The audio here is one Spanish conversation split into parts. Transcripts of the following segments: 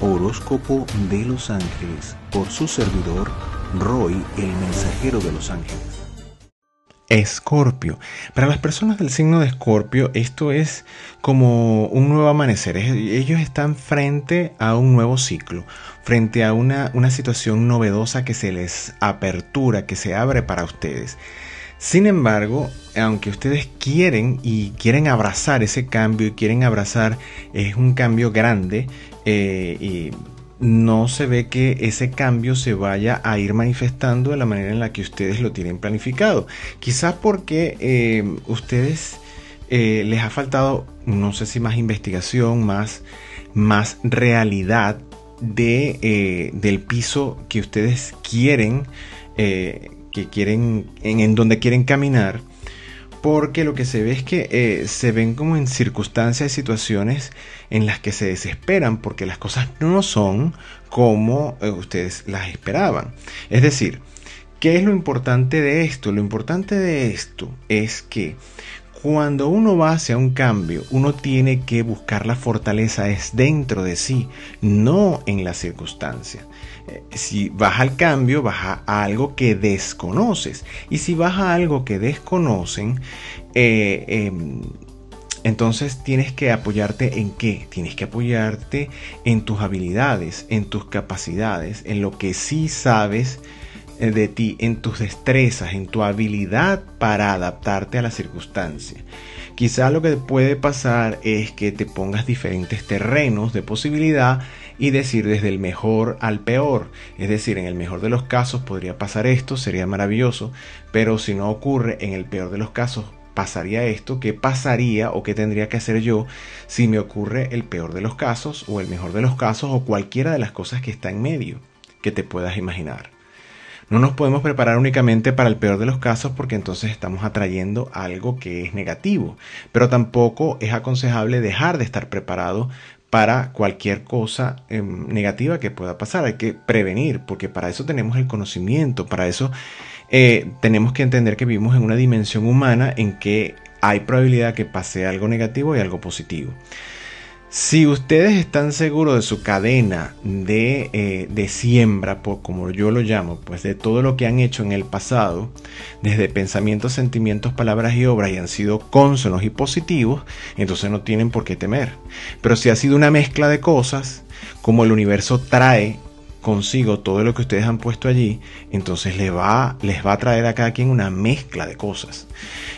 Horóscopo de los Ángeles por su servidor Roy, el mensajero de los ángeles. Escorpio. Para las personas del signo de Escorpio, esto es como un nuevo amanecer. Ellos están frente a un nuevo ciclo, frente a una, una situación novedosa que se les apertura, que se abre para ustedes. Sin embargo, aunque ustedes quieren y quieren abrazar ese cambio y quieren abrazar, es un cambio grande eh, y no se ve que ese cambio se vaya a ir manifestando de la manera en la que ustedes lo tienen planificado. Quizás porque eh, ustedes eh, les ha faltado, no sé si más investigación, más, más realidad de, del piso que ustedes quieren que quieren, en, donde quieren caminar, porque lo que se ve es que eh, se ven como en circunstancias y situaciones en las que se desesperan porque las cosas no son como eh, ustedes las esperaban. Es decir, ¿qué es lo importante de esto? Lo importante de esto es que cuando uno va hacia un cambio, uno tiene que buscar la fortaleza es dentro de sí, no en la circunstancia. Si vas al cambio, vas a algo que desconoces. Y si vas a algo que desconocen, eh, em, entonces tienes que apoyarte en qué? Tienes que apoyarte en tus habilidades, en tus capacidades, en lo que sí sabes de ti, en tus destrezas, en tu habilidad para adaptarte a la circunstancia. Quizá lo que puede pasar es que te pongas diferentes terrenos de posibilidad y decir desde el mejor al peor. Es decir, en el mejor de los casos podría pasar esto, sería maravilloso, pero si no ocurre, en el peor de los casos pasaría esto, ¿qué pasaría o qué tendría que hacer yo si me ocurre el peor de los casos o el mejor de los casos o cualquiera de las cosas que está en medio que te puedas imaginar? No nos podemos preparar únicamente para el peor de los casos porque entonces estamos atrayendo algo que es negativo, pero tampoco es aconsejable dejar de estar preparado para cualquier cosa em, negativa que pueda pasar. Hay que prevenir, porque para eso tenemos el conocimiento, para eso eh, tenemos que entender que vivimos en una dimensión humana en que hay probabilidad que pase algo negativo y algo positivo. Si ustedes están seguros de su cadena de, eh, siembra, por, como yo lo llamo, pues de todo lo que han hecho en el pasado, desde pensamientos, sentimientos, palabras y obras, y han sido cónsonos y positivos, entonces no tienen por qué temer. Pero si ha sido una mezcla de cosas, como el universo trae consigo todo lo que ustedes han puesto allí, entonces les va, les va a traer a cada quien una mezcla de cosas.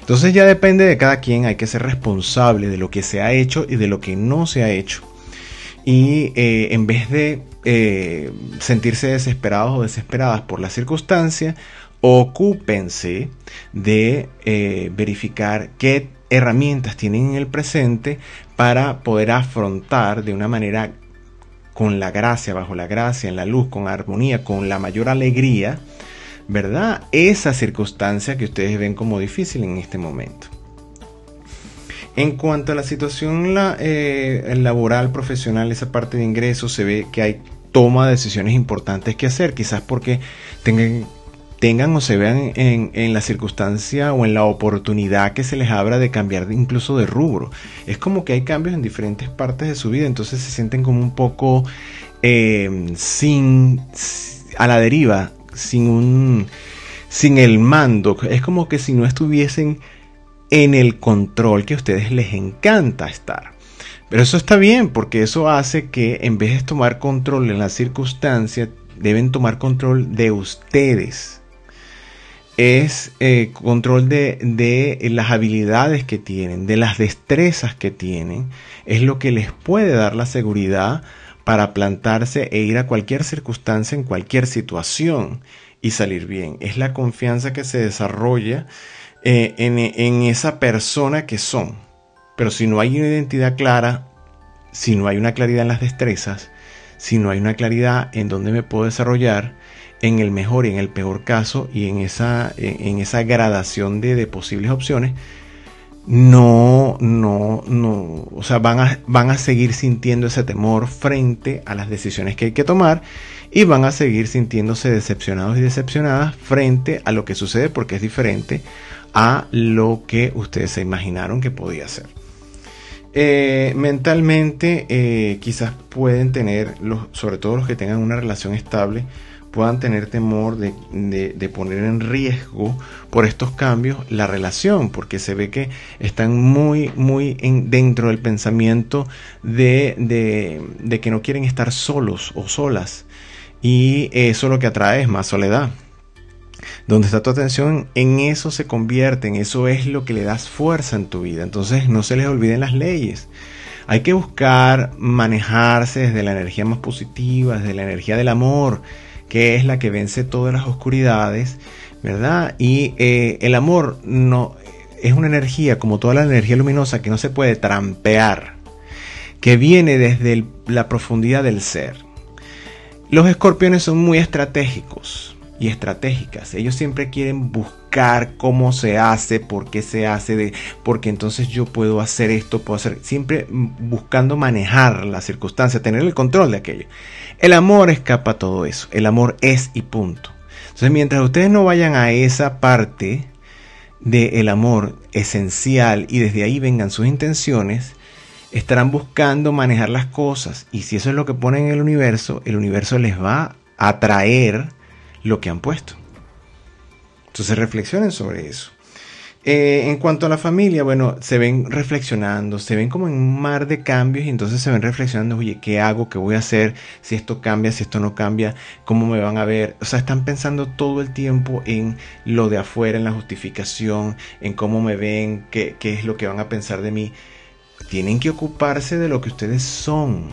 Entonces ya depende de cada quien, hay que ser responsable de lo que se ha hecho y de lo que no se ha hecho. Y eh, en vez de eh, sentirse desesperados o desesperadas por la circunstancia, ocúpense de eh, verificar qué herramientas tienen en el presente para poder afrontar de una manera con la gracia, bajo la gracia, en la luz, con armonía, con la mayor alegría, ¿verdad? Esa circunstancia que ustedes ven como difícil en este momento. En cuanto a la situación la, eh, laboral, profesional, esa parte de ingresos, se ve que hay toma de decisiones importantes que hacer, quizás porque tengan tengan o se vean en, la circunstancia o en la oportunidad que se les abra de cambiar incluso de rubro. Es como que hay cambios en diferentes partes de su vida, entonces se sienten como un poco em, sin a la deriva, sin un sin el mando. Es como que si no estuviesen en el control que a ustedes les encanta estar. Pero eso está bien, porque eso hace que en vez de tomar control en la circunstancia, deben tomar control de ustedes es eh, control de, las habilidades que tienen, de las destrezas que tienen, es lo que les puede dar la seguridad para plantarse e ir a cualquier circunstancia, en cualquier situación y salir bien. Es la confianza que se desarrolla eh, en, en esa persona que son. Pero si no hay una identidad clara, si no hay una claridad en las destrezas, si no hay una claridad en dónde me puedo desarrollar, en el mejor y en el peor caso y en esa, en esa gradación de, posibles opciones, no, no, no, o sea, van a, van a seguir sintiendo ese temor frente a las decisiones que hay que tomar y van a seguir sintiéndose decepcionados y decepcionadas frente a lo que sucede porque es diferente a lo que ustedes se imaginaron que podía ser. Eh, mentalmente, eh, quizás pueden tener, los, sobre todo los que tengan una relación estable, puedan tener temor de, poner en riesgo por estos cambios la relación, porque se ve que están muy, muy en, dentro del pensamiento de, de que no quieren estar solos o solas. Y eso lo que atrae es más soledad. Donde está tu atención, en eso se convierte, en eso es lo que le das fuerza en tu vida. Entonces no se les olviden las leyes. Hay que buscar manejarse desde la energía más positiva, desde la energía del amor, que es la que vence todas las oscuridades, ¿verdad? Y eh, el amor no es una energía, como toda la energía luminosa, que no se puede trampear, que viene desde la profundidad del ser. Los escorpiones son muy estratégicos y estratégicas. Ellos siempre quieren buscar cómo se hace, por qué se hace, de, porque entonces yo puedo hacer esto, puedo hacer, siempre buscando manejar la circunstancia, tener el control de aquello. El amor escapa a todo eso. El amor es y punto. Entonces, mientras ustedes no vayan a esa parte del amor esencial y desde ahí vengan sus intenciones, estarán buscando manejar las cosas y si eso es lo que ponen en el universo, el universo les va a traer lo que han puesto. Entonces reflexionen sobre eso. Eh, en cuanto a la familia, bueno, se ven reflexionando, se ven como en un mar de cambios y entonces se ven reflexionando, oye, ¿qué hago? ¿Qué voy a hacer? Si esto cambia, si esto no cambia, ¿cómo me van a ver? O sea, están pensando todo el tiempo en lo de afuera, en la justificación, en cómo me ven, qué, qué es lo que van a pensar de mí tienen que ocuparse de lo que ustedes son,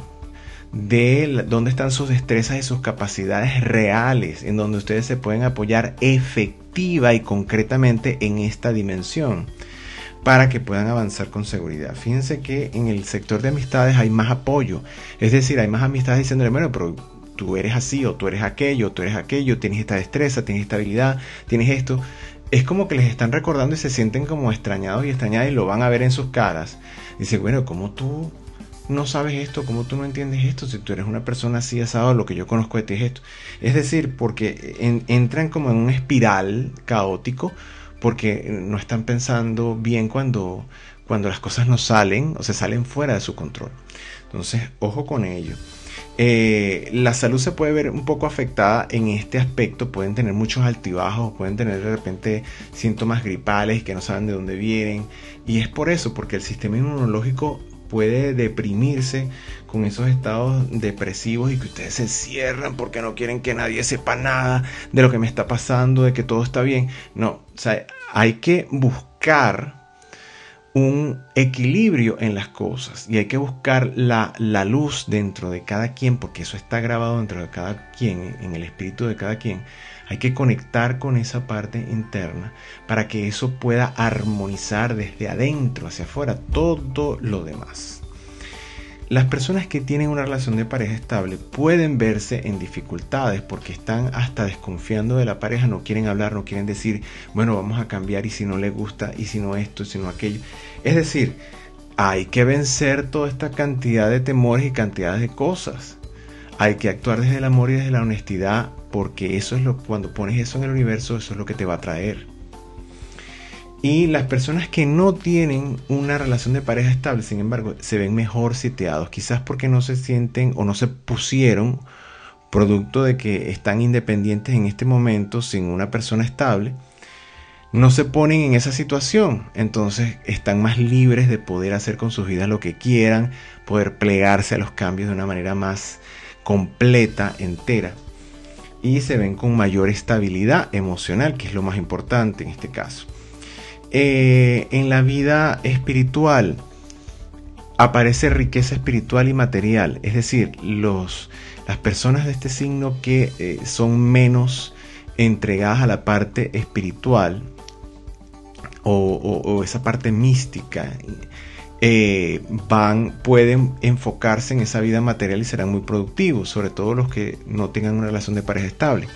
de dónde están sus destrezas y sus capacidades reales, en donde ustedes se pueden apoyar y concretamente en esta dimensión para que puedan avanzar con seguridad. Fíjense que en el sector de amistades hay más apoyo, es decir, hay más amistades diciéndole, bueno, pero tú eres así o tú eres aquello, tú eres aquello, tienes esta destreza, tienes esta habilidad, tienes esto. Es como que les están recordando y se sienten como extrañados y extrañadas y lo van a ver en sus caras Dice, bueno, ¿cómo tú no sabes esto? ¿Cómo tú no entiendes esto? Si tú eres una persona así asado, lo que yo conozco de ti es esto. Es decir, porque entran como en un espiral caótico porque no están pensando bien cuando, cuando las cosas no salen o se salen fuera de su control. Entonces, ojo con ello. Eh, la salud se puede ver un poco afectada en este aspecto, pueden tener muchos altibajos, pueden tener de repente síntomas gripales que no saben de dónde vienen y es por eso, porque el sistema inmunológico puede deprimirse con esos estados depresivos y que ustedes se cierran porque no quieren que nadie sepa nada de lo que me está pasando, de que todo está bien. No, o sea, hay que buscar un equilibrio en las cosas y hay que buscar la, luz dentro de cada quien, porque eso está grabado dentro de cada quien, en el espíritu de cada quien. Hay que conectar con esa parte interna para que eso pueda armonizar desde adentro hacia afuera todo lo demás. Las personas que tienen una relación de pareja estable pueden verse en dificultades porque están hasta desconfiando de la pareja, no quieren hablar, no quieren decir, bueno, vamos a cambiar y si no le gusta y si no esto, y si no aquello. Es decir, hay que vencer toda esta cantidad de temores y cantidades de cosas. Hay que actuar desde el amor y desde la honestidad porque eso es lo cuando pones eso en el universo, eso es lo que te va a traer. Y las personas que no tienen una relación de pareja estable, sin embargo, se ven mejor sitiados, quizás porque no se sienten o no se pusieron producto de que están independientes en este momento sin una persona estable, no se ponen en esa situación, entonces están más libres de poder hacer con sus vidas lo que quieran, poder plegarse a los cambios de una manera más completa, entera, y se ven con mayor estabilidad emocional, que es lo más importante en este caso. Eh, en la vida espiritual aparece riqueza espiritual y material, es decir, los, las personas de este signo que eh, son menos entregadas a la parte espiritual o, esa parte mística, eh, van, pueden enfocarse en esa vida material y serán muy productivos, sobre todo los que no tengan una relación de pareja estable.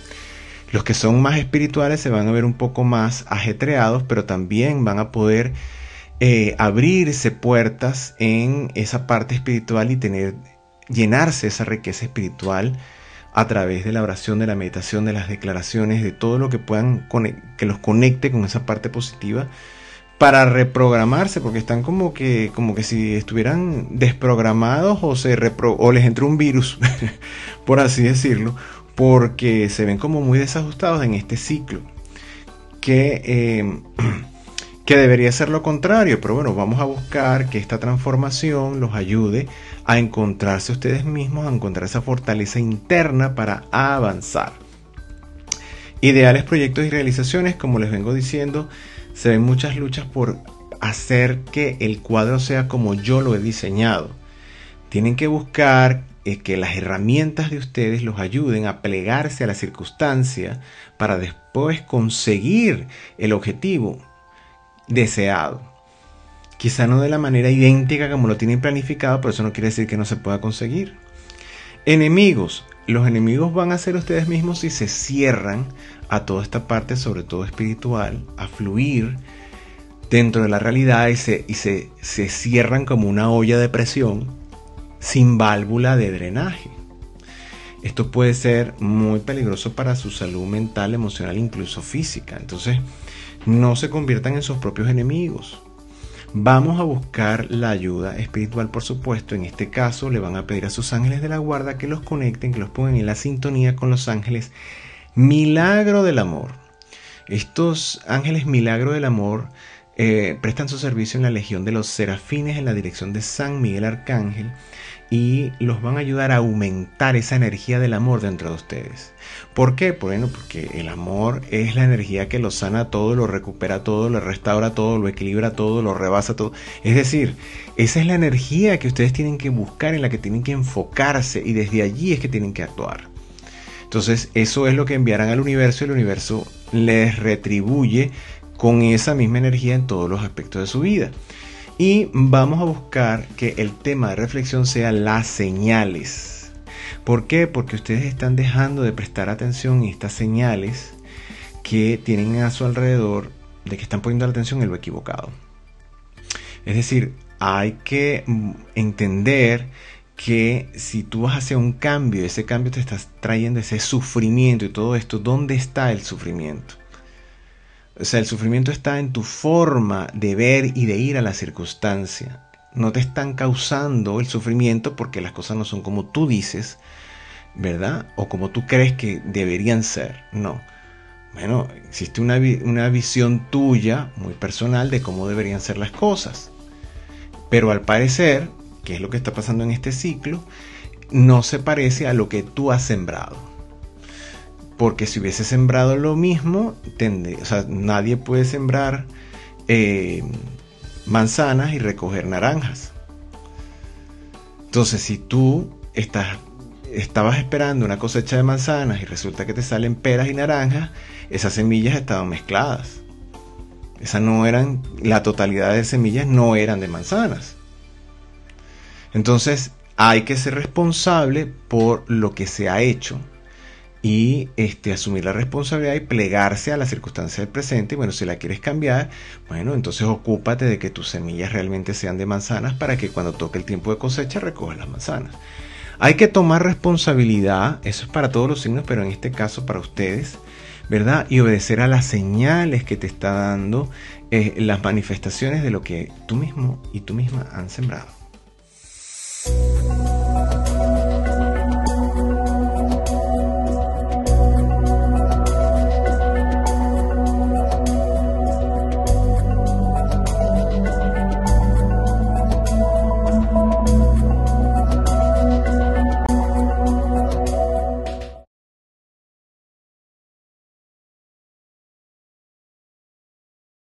Los que son más espirituales se van a ver un poco más ajetreados, pero también van a poder eh, abrirse puertas en esa parte espiritual y tener, llenarse esa riqueza espiritual a través de la oración, de la meditación, de las declaraciones, de todo lo que puedan que los conecte con esa parte positiva para reprogramarse, porque están como que, como que si estuvieran desprogramados o, se o les entró un virus, por así decirlo, porque se ven como muy desajustados en este ciclo, que, eh, que debería ser lo contrario, pero bueno, vamos a buscar que esta transformación los ayude a encontrarse ustedes mismos, a encontrar esa fortaleza interna para avanzar. Ideales proyectos y realizaciones, como les vengo diciendo, se ven muchas luchas por hacer que el cuadro sea como yo lo he diseñado. Tienen que buscar eh, que las herramientas de ustedes los ayuden a plegarse a la circunstancia para después conseguir el objetivo deseado. Quizá no de la manera idéntica como lo tienen planificado, pero eso no quiere decir que no se pueda conseguir. Enemigos. Los enemigos van a ser ustedes mismos si se cierran a toda esta parte, sobre todo espiritual, a fluir dentro de la realidad y se, y se, se cierran como una olla de presión sin válvula de drenaje. Esto puede ser muy peligroso para su salud mental, emocional, incluso física. Entonces, no se conviertan en sus propios enemigos. Vamos a buscar la ayuda espiritual, por supuesto. En este caso, le van a pedir a sus ángeles de la guarda que los conecten, que los pongan en la sintonía con los ángeles Milagro del Amor. Estos ángeles Milagro del Amor eh, prestan su servicio en la Legión de los Serafines en la dirección de San Miguel Arcángel y los van a ayudar a aumentar esa energía del amor dentro de ustedes. ¿Por qué? Porque el amor es la energía que lo sana todo, lo recupera todo, lo restaura todo, lo equilibra todo, lo rebasa todo. Es decir, esa es la energía que ustedes tienen que buscar, en la que tienen que enfocarse y desde allí es que tienen que actuar. Entonces, eso es lo que enviarán al universo y el universo les retribuye con esa misma energía en todos los aspectos de su vida. Y vamos a buscar que el tema de reflexión sea las señales. ¿Por qué? Porque ustedes están dejando de prestar atención a estas señales que tienen a su alrededor de que están poniendo la atención en lo equivocado. Es decir, hay que mm, entender que si tú vas hacia un cambio, ese cambio te está trayendo ese sufrimiento y todo esto, ¿dónde está el sufrimiento? O sea, el sufrimiento está en tu forma de ver y de ir a la circunstancia. No te están causando el sufrimiento porque las cosas no son como tú dices, ¿verdad? O como tú crees que deberían ser. No. Bueno, existe una, una visión tuya, muy personal, de cómo deberían ser las cosas. Pero al parecer, que es lo que está pasando en este ciclo, no se parece a lo que tú has sembrado. Porque si hubiese sembrado lo mismo, o sea, nadie puede sembrar eh, manzanas y recoger naranjas. Entonces, si tú estás, estabas esperando una cosecha de manzanas y resulta que te salen peras y naranjas, esas semillas estaban mezcladas. Esas no eran, la totalidad de semillas no eran de manzanas. Entonces hay que ser responsable por lo que se ha hecho y este, asumir la responsabilidad y plegarse a la circunstancia del presente. Y bueno, si la quieres cambiar, bueno, entonces ocúpate de que tus semillas realmente sean de manzanas para que cuando toque el tiempo de cosecha recojas las manzanas. Hay que tomar responsabilidad, eso es para todos los signos, pero en este caso para ustedes, ¿verdad? Y obedecer a las señales que te está dando eh, las manifestaciones de lo que tú mismo y tú misma han sembrado.